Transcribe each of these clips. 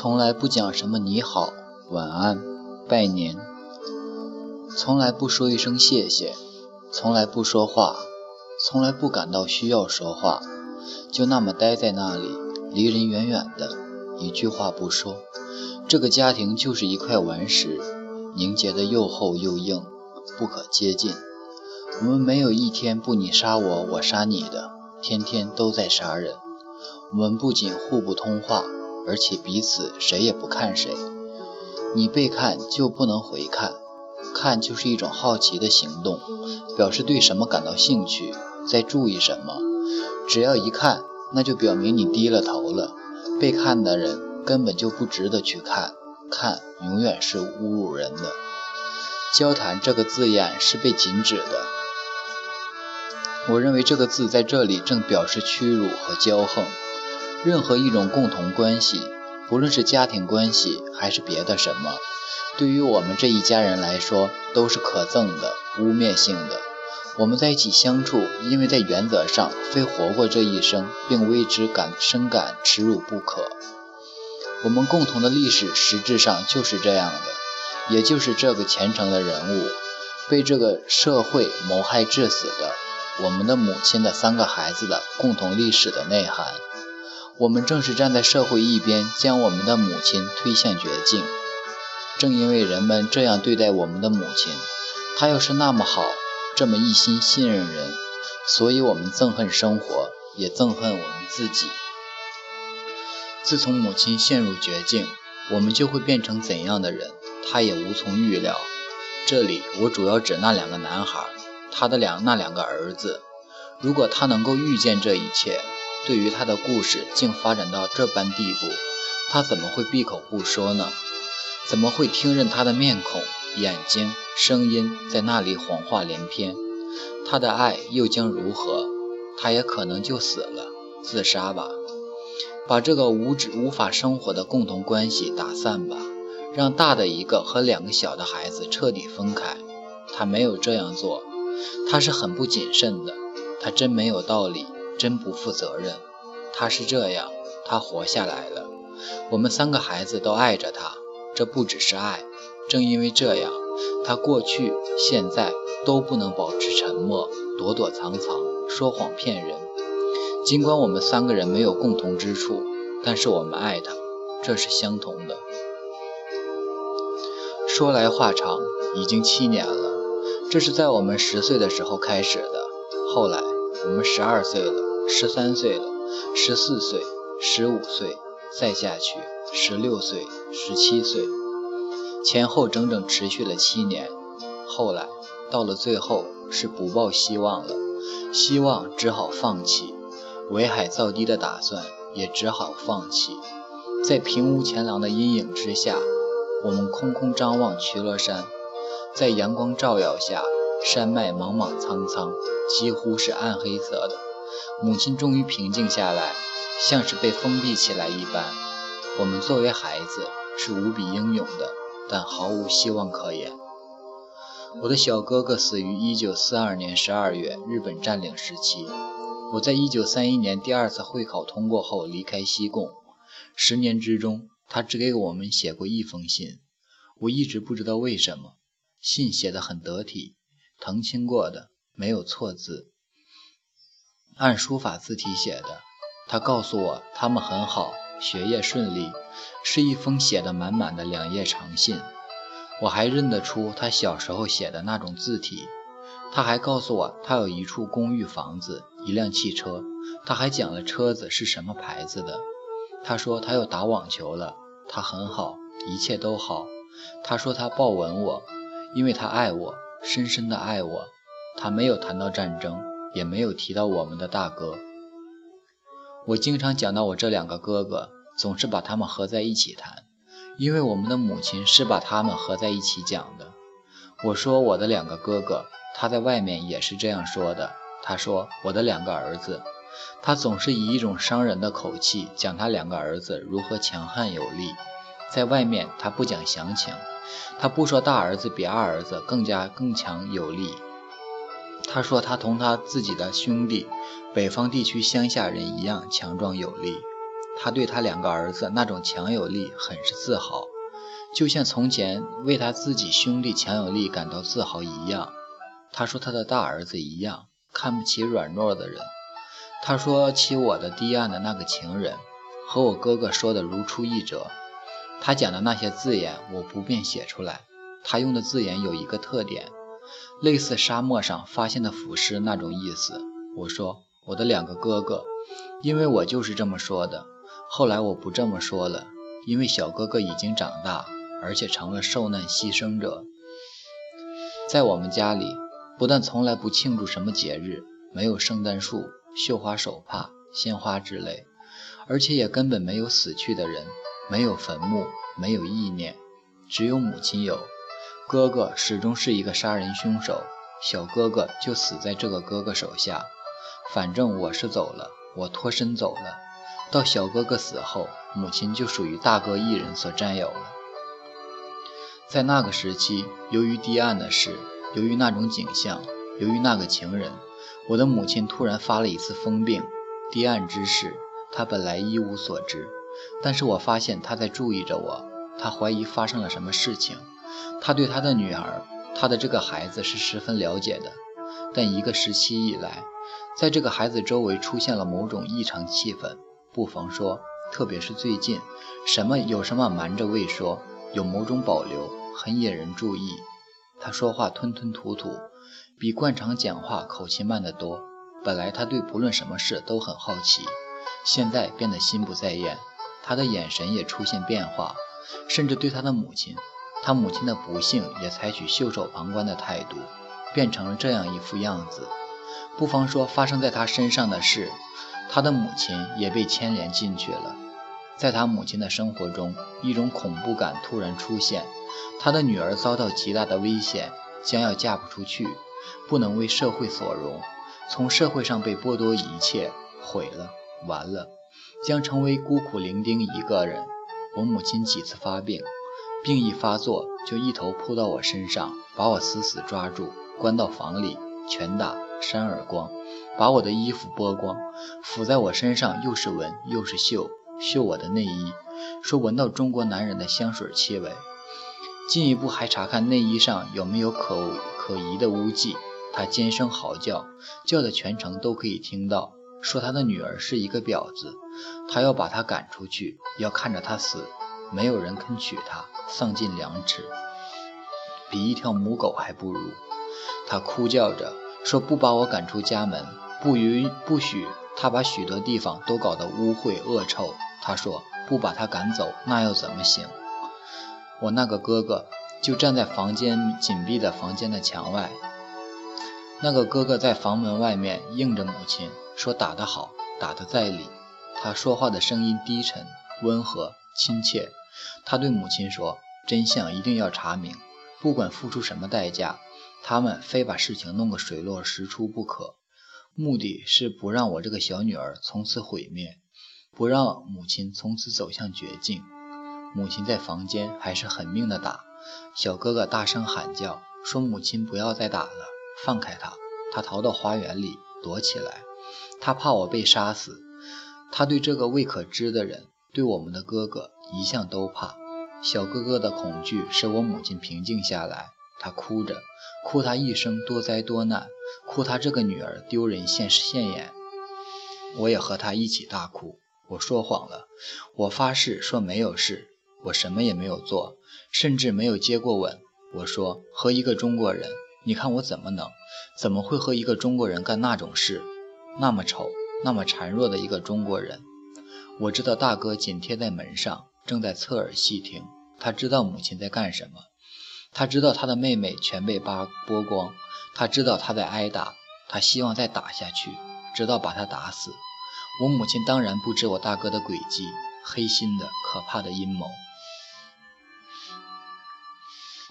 从来不讲什么你好、晚安、拜年，从来不说一声谢谢，从来不说话，从来不感到需要说话，就那么待在那里，离人远远的，一句话不说。这个家庭就是一块顽石，凝结的又厚又硬，不可接近。我们没有一天不你杀我，我杀你的，天天都在杀人。我们不仅互不通话。而且彼此谁也不看谁，你被看就不能回看，看就是一种好奇的行动，表示对什么感到兴趣，在注意什么。只要一看，那就表明你低了头了。被看的人根本就不值得去看，看永远是侮辱人的。交谈这个字眼是被禁止的。我认为这个字在这里正表示屈辱和骄横。任何一种共同关系，不论是家庭关系还是别的什么，对于我们这一家人来说都是可憎的、污蔑性的。我们在一起相处，因为在原则上非活过这一生，并为之感深感耻辱不可。我们共同的历史实质上就是这样的，也就是这个虔诚的人物被这个社会谋害致死的，我们的母亲的三个孩子的共同历史的内涵。我们正是站在社会一边，将我们的母亲推向绝境。正因为人们这样对待我们的母亲，她又是那么好，这么一心信任人，所以我们憎恨生活，也憎恨我们自己。自从母亲陷入绝境，我们就会变成怎样的人，她也无从预料。这里我主要指那两个男孩，他的两那两个儿子。如果他能够预见这一切，对于他的故事竟发展到这般地步，他怎么会闭口不说呢？怎么会听任他的面孔、眼睛、声音在那里谎话连篇？他的爱又将如何？他也可能就死了，自杀吧，把这个无止无法生活的共同关系打散吧，让大的一个和两个小的孩子彻底分开。他没有这样做，他是很不谨慎的，他真没有道理。真不负责任，他是这样，他活下来了。我们三个孩子都爱着他，这不只是爱。正因为这样，他过去、现在都不能保持沉默，躲躲藏藏，说谎骗人。尽管我们三个人没有共同之处，但是我们爱他，这是相同的。说来话长，已经七年了。这是在我们十岁的时候开始的，后来我们十二岁了。十三岁了，十四岁，十五岁，再下去，十六岁，十七岁，前后整整持续了七年。后来到了最后，是不抱希望了，希望只好放弃，围海造堤的打算也只好放弃。在平屋前廊的阴影之下，我们空空张望曲乐山，在阳光照耀下，山脉莽莽苍苍，几乎是暗黑色的。母亲终于平静下来，像是被封闭起来一般。我们作为孩子是无比英勇的，但毫无希望可言。我的小哥哥死于1942年12月，日本占领时期。我在1931年第二次会考通过后离开西贡。十年之中，他只给我们写过一封信。我一直不知道为什么，信写得很得体，誊清过的，没有错字。按书法字体写的，他告诉我他们很好，学业顺利，是一封写的满满的两页长信。我还认得出他小时候写的那种字体。他还告诉我他有一处公寓房子，一辆汽车。他还讲了车子是什么牌子的。他说他又打网球了，他很好，一切都好。他说他抱吻我，因为他爱我，深深的爱我。他没有谈到战争。也没有提到我们的大哥。我经常讲到我这两个哥哥，总是把他们合在一起谈，因为我们的母亲是把他们合在一起讲的。我说我的两个哥哥，他在外面也是这样说的。他说我的两个儿子，他总是以一种伤人的口气讲他两个儿子如何强悍有力。在外面他不讲详情，他不说大儿子比二儿子更加更强有力。他说：“他同他自己的兄弟，北方地区乡下人一样强壮有力。”他对他两个儿子那种强有力很是自豪，就像从前为他自己兄弟强有力感到自豪一样。他说他的大儿子一样看不起软弱的人。他说起我的堤岸的那个情人，和我哥哥说的如出一辙。他讲的那些字眼，我不便写出来。他用的字眼有一个特点，类似沙漠上发现的腐尸那种意思。我说我的两个哥哥，因为我就是这么说的。后来我不这么说了，因为小哥哥已经长大，而且成了受难牺牲者。在我们家里，不但从来不庆祝什么节日，没有圣诞树、绣花手帕、鲜花之类，而且也根本没有死去的人。没有坟墓，没有意念，只有母亲有。哥哥始终是一个杀人凶手，小哥哥就死在这个哥哥手下。反正我是走了，我脱身走了。到小哥哥死后，母亲就属于大哥一人所占有了。在那个时期，由于堤岸的事，由于那种景象，由于那个情人，我的母亲突然发了一次疯病。堤岸之事，她本来一无所知。但是我发现他在注意着我，他怀疑发生了什么事情。他对他的女儿，他的这个孩子是十分了解的。但一个时期以来，在这个孩子周围出现了某种异常气氛，不妨说，特别是最近，什么有什么瞒着未说，有某种保留，很引人注意。他说话吞吞吐吐，比惯常讲话口气慢得多。本来他对不论什么事都很好奇，现在变得心不在焉。他的眼神也出现变化，甚至对他的母亲，他母亲的不幸也采取袖手旁观的态度，变成了这样一副样子。不妨说发生在他身上的事，他的母亲也被牵连进去了。在他母亲的生活中，一种恐怖感突然出现，他的女儿遭到极大的危险，将要嫁不出去，不能为社会所容，从社会上被剥夺一切，毁了，完了。将成为孤苦伶仃一个人。我母亲几次发病，病一发作就一头扑到我身上，把我死死抓住，关到房里，拳打、扇耳光，把我的衣服剥光，抚在我身上，又是闻又是嗅，嗅我的内衣，说闻到中国男人的香水气味。进一步还查看内衣上有没有可可疑的污迹。他尖声嚎叫，叫的全城都可以听到，说他的女儿是一个婊子。他要把她赶出去，要看着她死，没有人肯娶她，丧尽良知，比一条母狗还不如。他哭叫着说：“不把我赶出家门，不允不许他把许多地方都搞得污秽恶臭。”他说：“不把他赶走，那又怎么行？”我那个哥哥就站在房间紧闭的房间的墙外。那个哥哥在房门外面应着母亲说：“打得好，打得在理。”他说话的声音低沉、温和、亲切。他对母亲说：“真相一定要查明，不管付出什么代价，他们非把事情弄个水落石出不可。目的是不让我这个小女儿从此毁灭，不让母亲从此走向绝境。”母亲在房间还是狠命的打。小哥哥大声喊叫说：“母亲不要再打了，放开他！”他逃到花园里躲起来，他怕我被杀死。他对这个未可知的人，对我们的哥哥一向都怕。小哥哥的恐惧使我母亲平静下来，她哭着，哭他一生多灾多难，哭他这个女儿丢人现现眼。我也和他一起大哭。我说谎了，我发誓说没有事，我什么也没有做，甚至没有接过吻。我说和一个中国人，你看我怎么能，怎么会和一个中国人干那种事？那么丑。那么孱弱的一个中国人，我知道大哥紧贴在门上，正在侧耳细听。他知道母亲在干什么，他知道他的妹妹全被扒剥光，他知道他在挨打，他希望再打下去，直到把他打死。我母亲当然不知我大哥的诡计，黑心的、可怕的阴谋。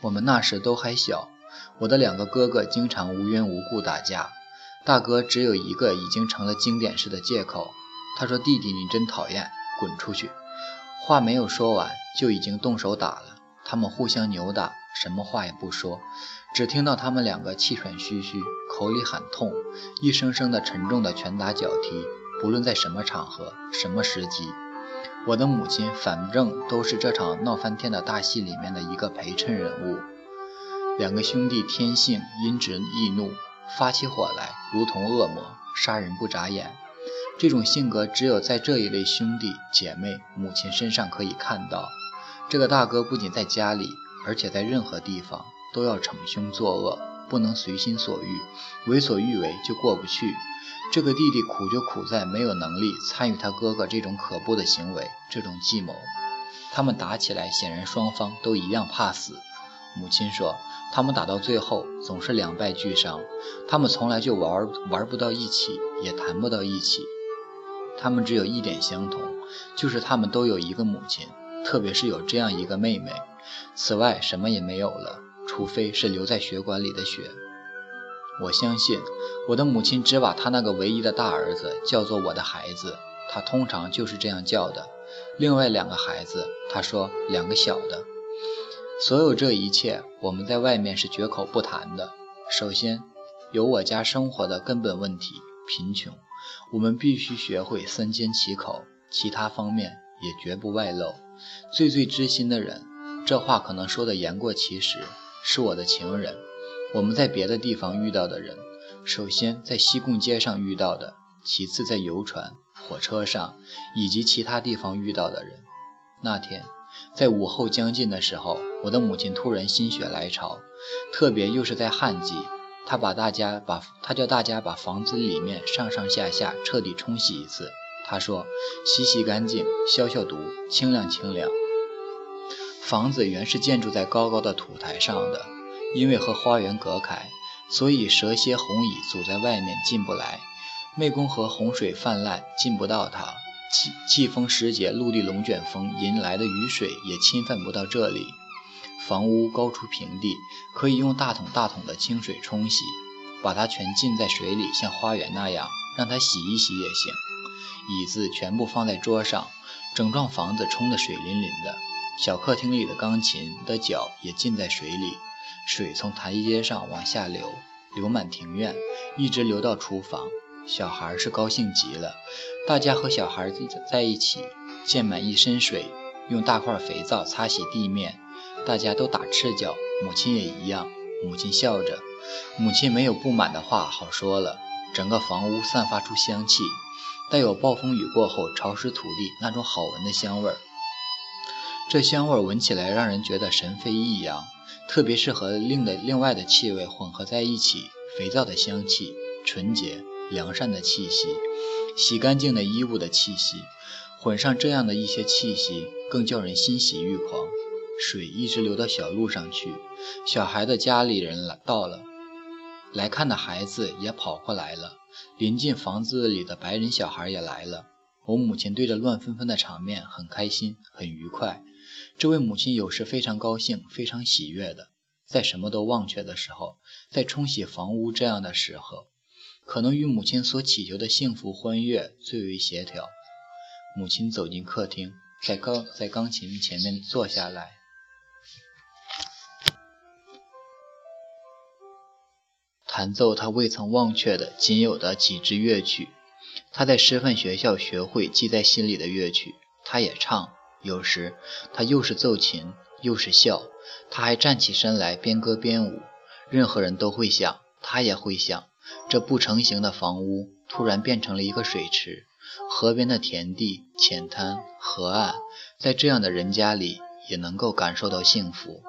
我们那时都还小，我的两个哥哥经常无缘无故打架。大哥只有一个，已经成了经典式的借口。他说：“弟弟，你真讨厌，滚出去！”话没有说完，就已经动手打了。他们互相扭打，什么话也不说，只听到他们两个气喘吁吁，口里喊痛，一声声的沉重的拳打脚踢。不论在什么场合、什么时机，我的母亲反正都是这场闹翻天的大戏里面的一个陪衬人物。两个兄弟天性阴直易怒，发起火来如同恶魔，杀人不眨眼。这种性格只有在这一类兄弟姐妹、母亲身上可以看到。这个大哥不仅在家里，而且在任何地方都要逞凶作恶，不能随心所欲，为所欲为就过不去。这个弟弟苦就苦在没有能力参与他哥哥这种可怖的行为，这种计谋。他们打起来，显然双方都一样怕死。母亲说，他们打到最后总是两败俱伤，他们从来就玩玩不到一起，也谈不到一起。他们只有一点相同，就是他们都有一个母亲。特别是有这样一个妹妹，此外什么也没有了，除非是留在血管里的血。我相信我的母亲只把她那个唯一的大儿子叫做我的孩子，她通常就是这样叫的。另外两个孩子，她说两个小的。所有这一切，我们在外面是绝口不谈的。首先，有我家生活的根本问题——贫穷，我们必须学会三缄其口，其他方面也绝不外露。最最知心的人，这话可能说的言过其实，是我的情人。我们在别的地方遇到的人，首先在西贡街上遇到的，其次在游船、火车上以及其他地方遇到的人。那天，在午后将近的时候，我的母亲突然心血来潮，特别又是在旱季，他把大家把他叫大家把房子里面上上下下彻底冲洗一次。他说：“洗洗干净，消消毒，清凉清凉。”房子原是建筑在高高的土台上的，因为和花园隔开，所以蛇蝎红蚁阻在外面进不来。湄公河洪水泛滥，进不到它。季季风时节，陆地龙卷风引来的雨水也侵犯不到这里。房屋高出平地，可以用大桶大桶的清水冲洗，把它全浸在水里，像花园那样，让它洗一洗也行。椅子全部放在桌上，整幢房子冲得水淋淋的。小客厅里的钢琴的脚也浸在水里，水从台阶上往下流，流满庭院，一直流到厨房。小孩是高兴极了，大家和小孩在一起，溅满一身水，用大块肥皂擦洗地面，大家都打赤脚，母亲也一样。母亲笑着，母亲没有不满的话好说了。整个房屋散发出香气。带有暴风雨过后潮湿土地那种好闻的香味儿，这香味儿闻起来让人觉得神飞异样，特别是和另的另外的气味混合在一起，肥皂的香气、纯洁良善的气息、洗干净的衣物的气息，混上这样的一些气息，更叫人欣喜欲狂。水一直流到小路上去，小孩的家里人来到了，来看的孩子也跑过来了。临近房子里的白人小孩也来了。我母亲对着乱纷纷的场面很开心，很愉快。这位母亲有时非常高兴，非常喜悦的，在什么都忘却的时候，在冲洗房屋这样的时候，可能与母亲所祈求的幸福欢悦最为协调。母亲走进客厅，在钢在钢琴前面坐下来。弹奏他未曾忘却的仅有的几支乐曲，他在师范学校学会记在心里的乐曲。他也唱，有时他又是奏琴又是笑。他还站起身来边歌边舞。任何人都会想，他也会想，这不成形的房屋突然变成了一个水池，河边的田地、浅滩、河岸，在这样的人家里也能够感受到幸福。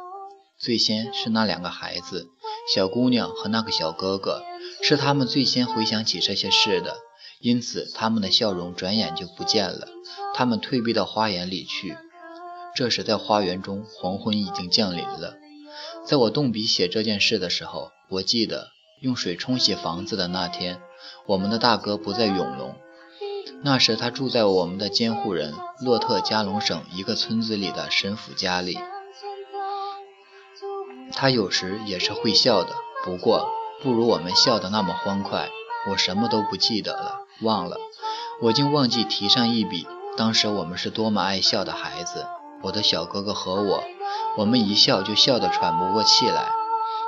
最先是那两个孩子。小姑娘和那个小哥哥是他们最先回想起这些事的，因此他们的笑容转眼就不见了。他们退避到花园里去。这时，在花园中，黄昏已经降临了。在我动笔写这件事的时候，我记得用水冲洗房子的那天，我们的大哥不在永隆。那时，他住在我们的监护人洛特加隆省一个村子里的神父家里。他有时也是会笑的，不过不如我们笑得那么欢快。我什么都不记得了，忘了，我竟忘记提上一笔。当时我们是多么爱笑的孩子，我的小哥哥和我，我们一笑就笑得喘不过气来。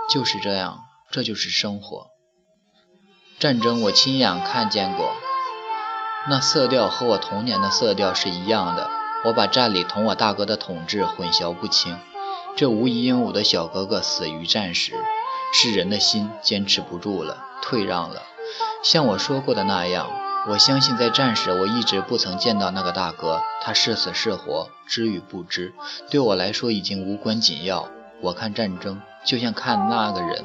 就是这样，这就是生活。战争我亲眼看见过，那色调和我童年的色调是一样的。我把战里同我大哥的统治混淆不清。这无疑鹦鹉的小哥哥死于战时，是人的心坚持不住了，退让了。像我说过的那样，我相信在战时我一直不曾见到那个大哥，他是死是活，知与不知，对我来说已经无关紧要。我看战争就像看那个人，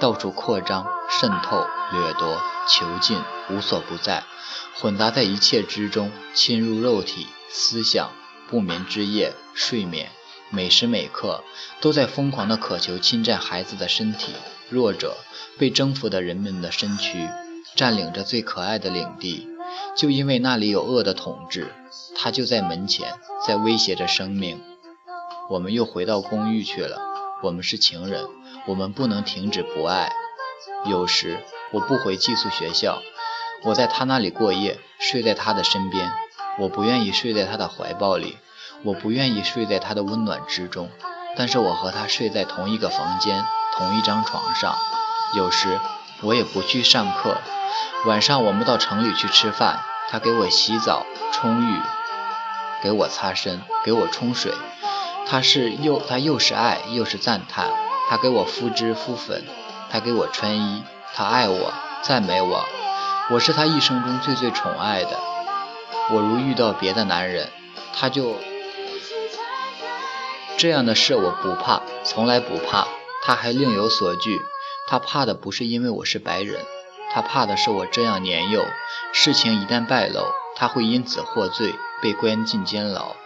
到处扩张、渗透、掠夺、囚禁，无所不在，混杂在一切之中，侵入肉体、思想，不眠之夜，睡眠。每时每刻都在疯狂地渴求侵占孩子的身体，弱者被征服的人们的身躯，占领着最可爱的领地，就因为那里有恶的统治，他就在门前，在威胁着生命。我们又回到公寓去了。我们是情人，我们不能停止不爱。有时我不回寄宿学校，我在他那里过夜，睡在他的身边。我不愿意睡在他的怀抱里。我不愿意睡在他的温暖之中，但是我和他睡在同一个房间，同一张床上。有时我也不去上课，晚上我们到城里去吃饭，他给我洗澡、冲浴，给我擦身，给我冲水。他是又他又是爱又是赞叹。他给我敷脂敷粉，他给我穿衣，他爱我，赞美我。我是他一生中最最宠爱的。我如遇到别的男人，他就。这样的事我不怕，从来不怕。他还另有所惧，他怕的不是因为我是白人，他怕的是我这样年幼，事情一旦败露，他会因此获罪，被关进监牢。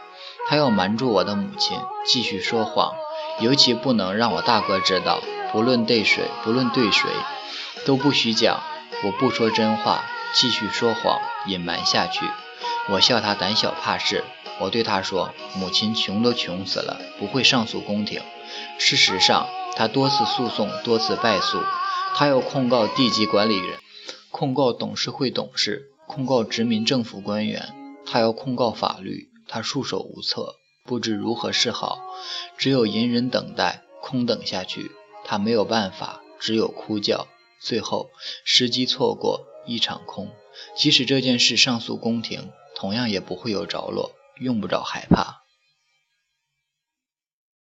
他要瞒住我的母亲，继续说谎，尤其不能让我大哥知道。不论对谁，不论对谁，都不许讲。我不说真话，继续说谎，隐瞒下去。我笑他胆小怕事。我对他说：“母亲穷都穷死了，不会上诉宫廷。事实上，他多次诉讼，多次败诉。他要控告地级管理人，控告董事会董事，控告殖民政府官员。他要控告法律，他束手无策，不知如何是好，只有隐忍等待，空等下去。他没有办法，只有哭叫。最后，时机错过，一场空。即使这件事上诉宫廷，同样也不会有着落。”用不着害怕。